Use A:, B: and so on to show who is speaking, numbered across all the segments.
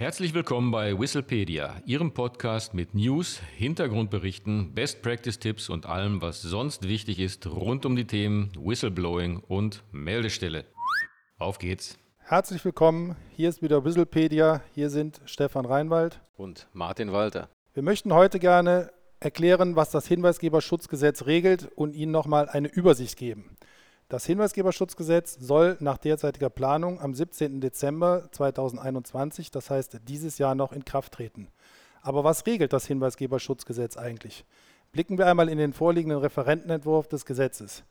A: Herzlich willkommen bei Whistlepedia, Ihrem Podcast mit News, Hintergrundberichten, Best Practice Tipps und allem, was sonst wichtig ist rund um die Themen Whistleblowing und Meldestelle. Auf geht's.
B: Herzlich willkommen, hier ist wieder Whistlepedia, hier sind Stefan Reinwald
A: und Martin Walter.
B: Wir möchten heute gerne erklären, was das Hinweisgeberschutzgesetz regelt und Ihnen nochmal eine Übersicht geben. Das Hinweisgeberschutzgesetz soll nach derzeitiger Planung am 17. Dezember 2021, das heißt dieses Jahr noch in Kraft treten. Aber was regelt das Hinweisgeberschutzgesetz eigentlich? Blicken wir einmal in den vorliegenden Referentenentwurf des Gesetzes.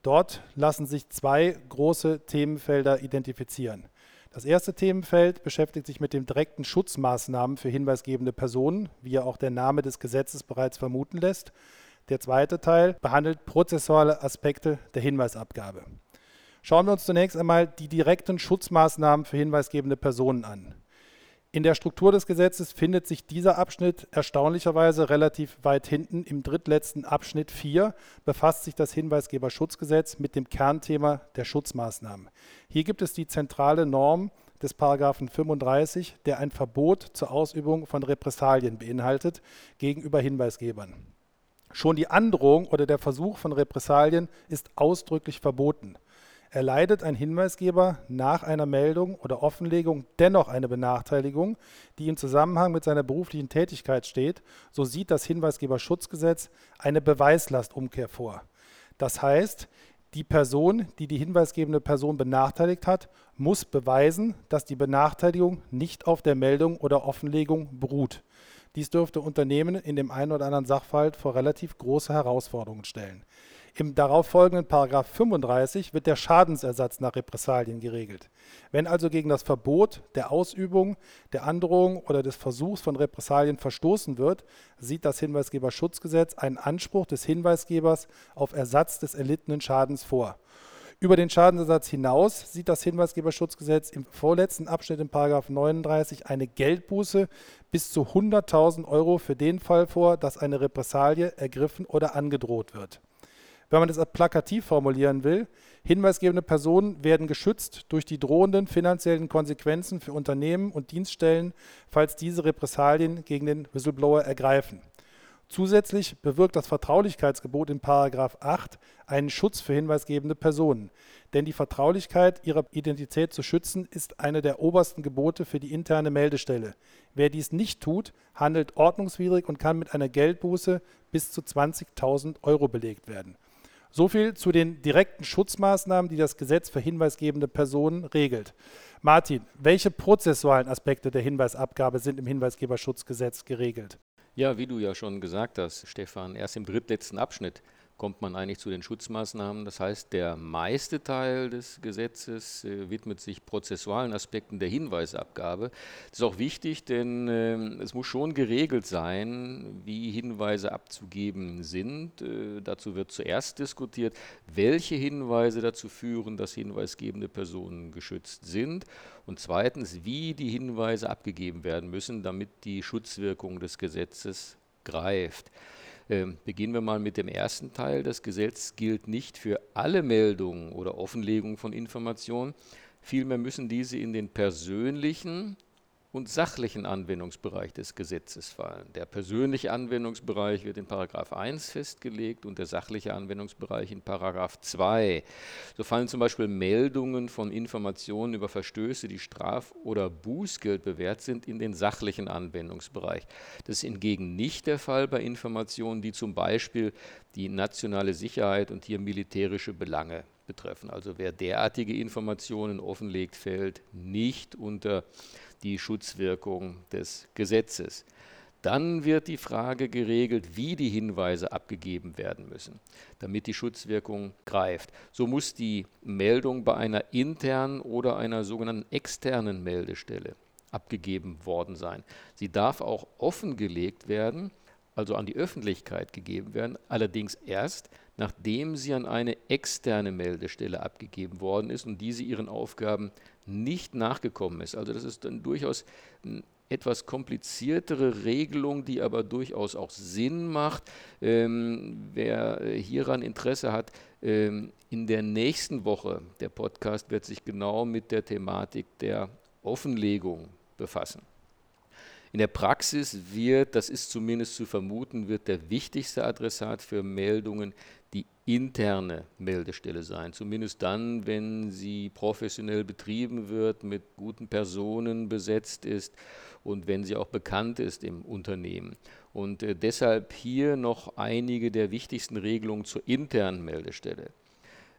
B: Dort lassen sich zwei große Themenfelder identifizieren. Das erste Themenfeld beschäftigt sich mit den direkten Schutzmaßnahmen für hinweisgebende Personen, wie ja auch der Name des Gesetzes bereits vermuten lässt. Der zweite Teil behandelt prozessuale Aspekte der Hinweisabgabe. Schauen wir uns zunächst einmal die direkten Schutzmaßnahmen für hinweisgebende Personen an. In der Struktur des Gesetzes findet sich dieser Abschnitt erstaunlicherweise relativ weit hinten. Im drittletzten Abschnitt 4 befasst sich das Hinweisgeberschutzgesetz mit dem Kernthema der Schutzmaßnahmen. Hier gibt es die zentrale Norm des Paragraphen 35, der ein Verbot zur Ausübung von Repressalien beinhaltet gegenüber Hinweisgebern. Schon die Androhung oder der Versuch von Repressalien ist ausdrücklich verboten. Erleidet ein Hinweisgeber nach einer Meldung oder Offenlegung dennoch eine Benachteiligung, die im Zusammenhang mit seiner beruflichen Tätigkeit steht, so sieht das Hinweisgeberschutzgesetz eine Beweislastumkehr vor. Das heißt, die Person, die die hinweisgebende Person benachteiligt hat, muss beweisen, dass die Benachteiligung nicht auf der Meldung oder Offenlegung beruht. Dies dürfte Unternehmen in dem einen oder anderen Sachverhalt vor relativ große Herausforderungen stellen. Im darauffolgenden Paragraph 35 wird der Schadensersatz nach Repressalien geregelt. Wenn also gegen das Verbot der Ausübung, der Androhung oder des Versuchs von Repressalien verstoßen wird, sieht das Hinweisgeberschutzgesetz einen Anspruch des Hinweisgebers auf Ersatz des erlittenen Schadens vor. Über den Schadensersatz hinaus sieht das Hinweisgeberschutzgesetz im vorletzten Abschnitt in 39 eine Geldbuße bis zu 100.000 Euro für den Fall vor, dass eine Repressalie ergriffen oder angedroht wird. Wenn man das plakativ formulieren will, hinweisgebende Personen werden geschützt durch die drohenden finanziellen Konsequenzen für Unternehmen und Dienststellen, falls diese Repressalien gegen den Whistleblower ergreifen. Zusätzlich bewirkt das Vertraulichkeitsgebot in 8 einen Schutz für hinweisgebende Personen. Denn die Vertraulichkeit ihrer Identität zu schützen, ist eine der obersten Gebote für die interne Meldestelle. Wer dies nicht tut, handelt ordnungswidrig und kann mit einer Geldbuße bis zu 20.000 Euro belegt werden. So viel zu den direkten Schutzmaßnahmen, die das Gesetz für hinweisgebende Personen regelt. Martin, welche prozessualen Aspekte der Hinweisabgabe sind im Hinweisgeberschutzgesetz geregelt?
A: Ja, wie du ja schon gesagt hast, Stefan, erst im drittletzten Abschnitt kommt man eigentlich zu den Schutzmaßnahmen. Das heißt, der meiste Teil des Gesetzes äh, widmet sich prozessualen Aspekten der Hinweisabgabe. Das ist auch wichtig, denn äh, es muss schon geregelt sein, wie Hinweise abzugeben sind. Äh, dazu wird zuerst diskutiert, welche Hinweise dazu führen, dass hinweisgebende Personen geschützt sind. Und zweitens, wie die Hinweise abgegeben werden müssen, damit die Schutzwirkung des Gesetzes greift. Ähm, beginnen wir mal mit dem ersten Teil. Das Gesetz gilt nicht für alle Meldungen oder Offenlegungen von Informationen. Vielmehr müssen diese in den persönlichen und sachlichen Anwendungsbereich des Gesetzes fallen. Der persönliche Anwendungsbereich wird in Paragraph 1 festgelegt und der sachliche Anwendungsbereich in Paragraph 2. So fallen zum Beispiel Meldungen von Informationen über Verstöße, die Straf- oder Bußgeld bewährt sind, in den sachlichen Anwendungsbereich. Das ist hingegen nicht der Fall bei Informationen, die zum Beispiel die nationale Sicherheit und hier militärische Belange betreffen. Also wer derartige Informationen offenlegt, fällt nicht unter die Schutzwirkung des Gesetzes. Dann wird die Frage geregelt, wie die Hinweise abgegeben werden müssen, damit die Schutzwirkung greift. So muss die Meldung bei einer internen oder einer sogenannten externen Meldestelle abgegeben worden sein. Sie darf auch offengelegt werden, also an die Öffentlichkeit gegeben werden, allerdings erst, nachdem sie an eine externe Meldestelle abgegeben worden ist und diese ihren Aufgaben nicht nachgekommen ist. Also das ist dann durchaus eine etwas kompliziertere Regelung, die aber durchaus auch Sinn macht. Ähm, wer hieran Interesse hat, ähm, in der nächsten Woche, der Podcast wird sich genau mit der Thematik der Offenlegung befassen. In der Praxis wird, das ist zumindest zu vermuten, wird der wichtigste Adressat für Meldungen die interne Meldestelle sein. Zumindest dann, wenn sie professionell betrieben wird, mit guten Personen besetzt ist und wenn sie auch bekannt ist im Unternehmen. Und äh, deshalb hier noch einige der wichtigsten Regelungen zur internen Meldestelle.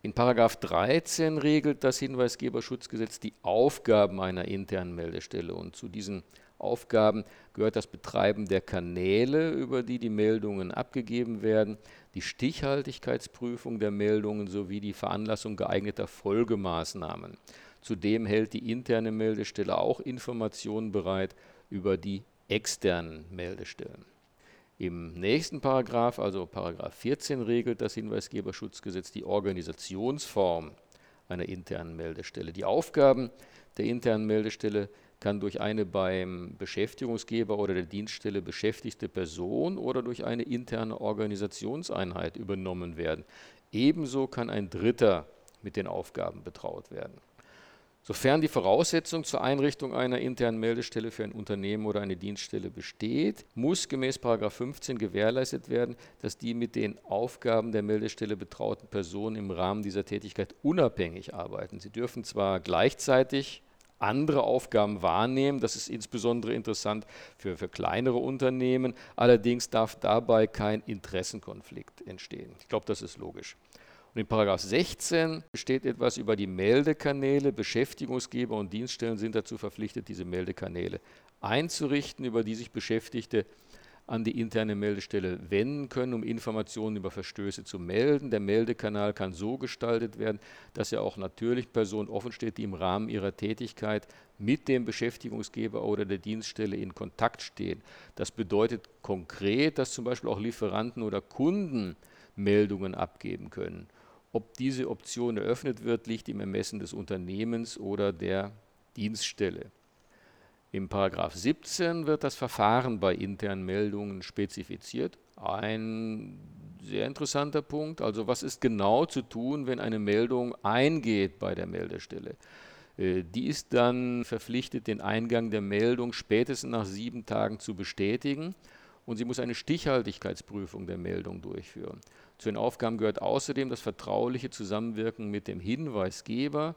A: In Paragraph 13 regelt das Hinweisgeberschutzgesetz die Aufgaben einer internen Meldestelle und zu diesen Aufgaben gehört das Betreiben der Kanäle, über die die Meldungen abgegeben werden, die Stichhaltigkeitsprüfung der Meldungen sowie die Veranlassung geeigneter Folgemaßnahmen. Zudem hält die interne Meldestelle auch Informationen bereit über die externen Meldestellen. Im nächsten Paragraph, also Paragraph 14, regelt das Hinweisgeberschutzgesetz die Organisationsform einer internen Meldestelle. Die Aufgaben der internen Meldestelle kann durch eine beim Beschäftigungsgeber oder der Dienststelle beschäftigte Person oder durch eine interne Organisationseinheit übernommen werden. Ebenso kann ein Dritter mit den Aufgaben betraut werden. Sofern die Voraussetzung zur Einrichtung einer internen Meldestelle für ein Unternehmen oder eine Dienststelle besteht, muss gemäß 15 gewährleistet werden, dass die mit den Aufgaben der Meldestelle betrauten Personen im Rahmen dieser Tätigkeit unabhängig arbeiten. Sie dürfen zwar gleichzeitig andere Aufgaben wahrnehmen. Das ist insbesondere interessant für, für kleinere Unternehmen. Allerdings darf dabei kein Interessenkonflikt entstehen. Ich glaube, das ist logisch. Und in Paragraph 16 steht etwas über die Meldekanäle. Beschäftigungsgeber und Dienststellen sind dazu verpflichtet, diese Meldekanäle einzurichten, über die sich Beschäftigte an die interne Meldestelle wenden können, um Informationen über Verstöße zu melden. Der Meldekanal kann so gestaltet werden, dass er auch natürlich Personen offen steht, die im Rahmen ihrer Tätigkeit mit dem Beschäftigungsgeber oder der Dienststelle in Kontakt stehen. Das bedeutet konkret, dass zum Beispiel auch Lieferanten oder Kunden Meldungen abgeben können. Ob diese Option eröffnet wird, liegt im Ermessen des Unternehmens oder der Dienststelle. Im Paragraph 17 wird das Verfahren bei internen Meldungen spezifiziert. Ein sehr interessanter Punkt. Also was ist genau zu tun, wenn eine Meldung eingeht bei der Meldestelle? Äh, die ist dann verpflichtet, den Eingang der Meldung spätestens nach sieben Tagen zu bestätigen und sie muss eine Stichhaltigkeitsprüfung der Meldung durchführen. Zu den Aufgaben gehört außerdem das vertrauliche Zusammenwirken mit dem Hinweisgeber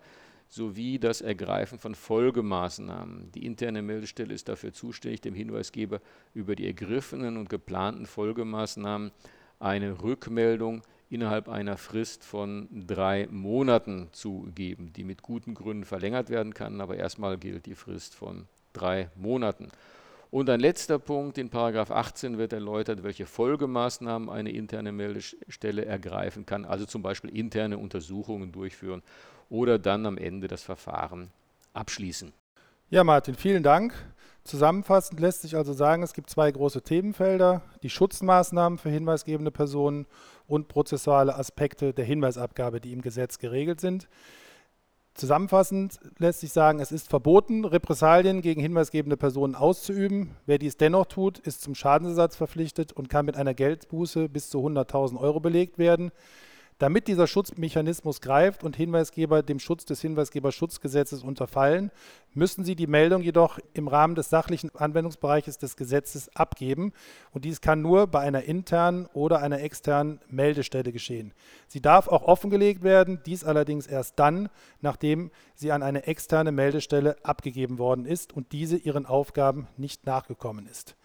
A: sowie das Ergreifen von Folgemaßnahmen. Die interne Meldestelle ist dafür zuständig, dem Hinweisgeber über die ergriffenen und geplanten Folgemaßnahmen eine Rückmeldung innerhalb einer Frist von drei Monaten zu geben, die mit guten Gründen verlängert werden kann, aber erstmal gilt die Frist von drei Monaten. Und ein letzter Punkt, in Paragraph 18 wird erläutert, welche Folgemaßnahmen eine interne Meldestelle ergreifen kann, also zum Beispiel interne Untersuchungen durchführen oder dann am Ende das Verfahren abschließen.
B: Ja, Martin, vielen Dank. Zusammenfassend lässt sich also sagen, es gibt zwei große Themenfelder, die Schutzmaßnahmen für hinweisgebende Personen und prozessuale Aspekte der Hinweisabgabe, die im Gesetz geregelt sind. Zusammenfassend lässt sich sagen, es ist verboten, Repressalien gegen hinweisgebende Personen auszuüben. Wer dies dennoch tut, ist zum Schadensersatz verpflichtet und kann mit einer Geldbuße bis zu 100.000 Euro belegt werden. Damit dieser Schutzmechanismus greift und Hinweisgeber dem Schutz des Hinweisgeberschutzgesetzes unterfallen, müssen sie die Meldung jedoch im Rahmen des sachlichen Anwendungsbereiches des Gesetzes abgeben. Und dies kann nur bei einer internen oder einer externen Meldestelle geschehen. Sie darf auch offengelegt werden, dies allerdings erst dann, nachdem sie an eine externe Meldestelle abgegeben worden ist und diese ihren Aufgaben nicht nachgekommen ist.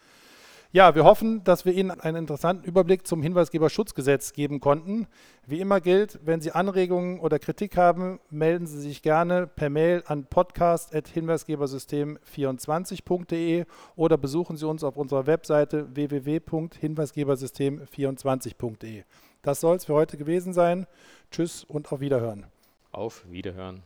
B: Ja, wir hoffen, dass wir Ihnen einen interessanten Überblick zum Hinweisgeberschutzgesetz geben konnten. Wie immer gilt, wenn Sie Anregungen oder Kritik haben, melden Sie sich gerne per Mail an podcast.hinweisgebersystem24.de oder besuchen Sie uns auf unserer Webseite www.hinweisgebersystem24.de. Das soll es für heute gewesen sein. Tschüss und auf Wiederhören.
A: Auf Wiederhören.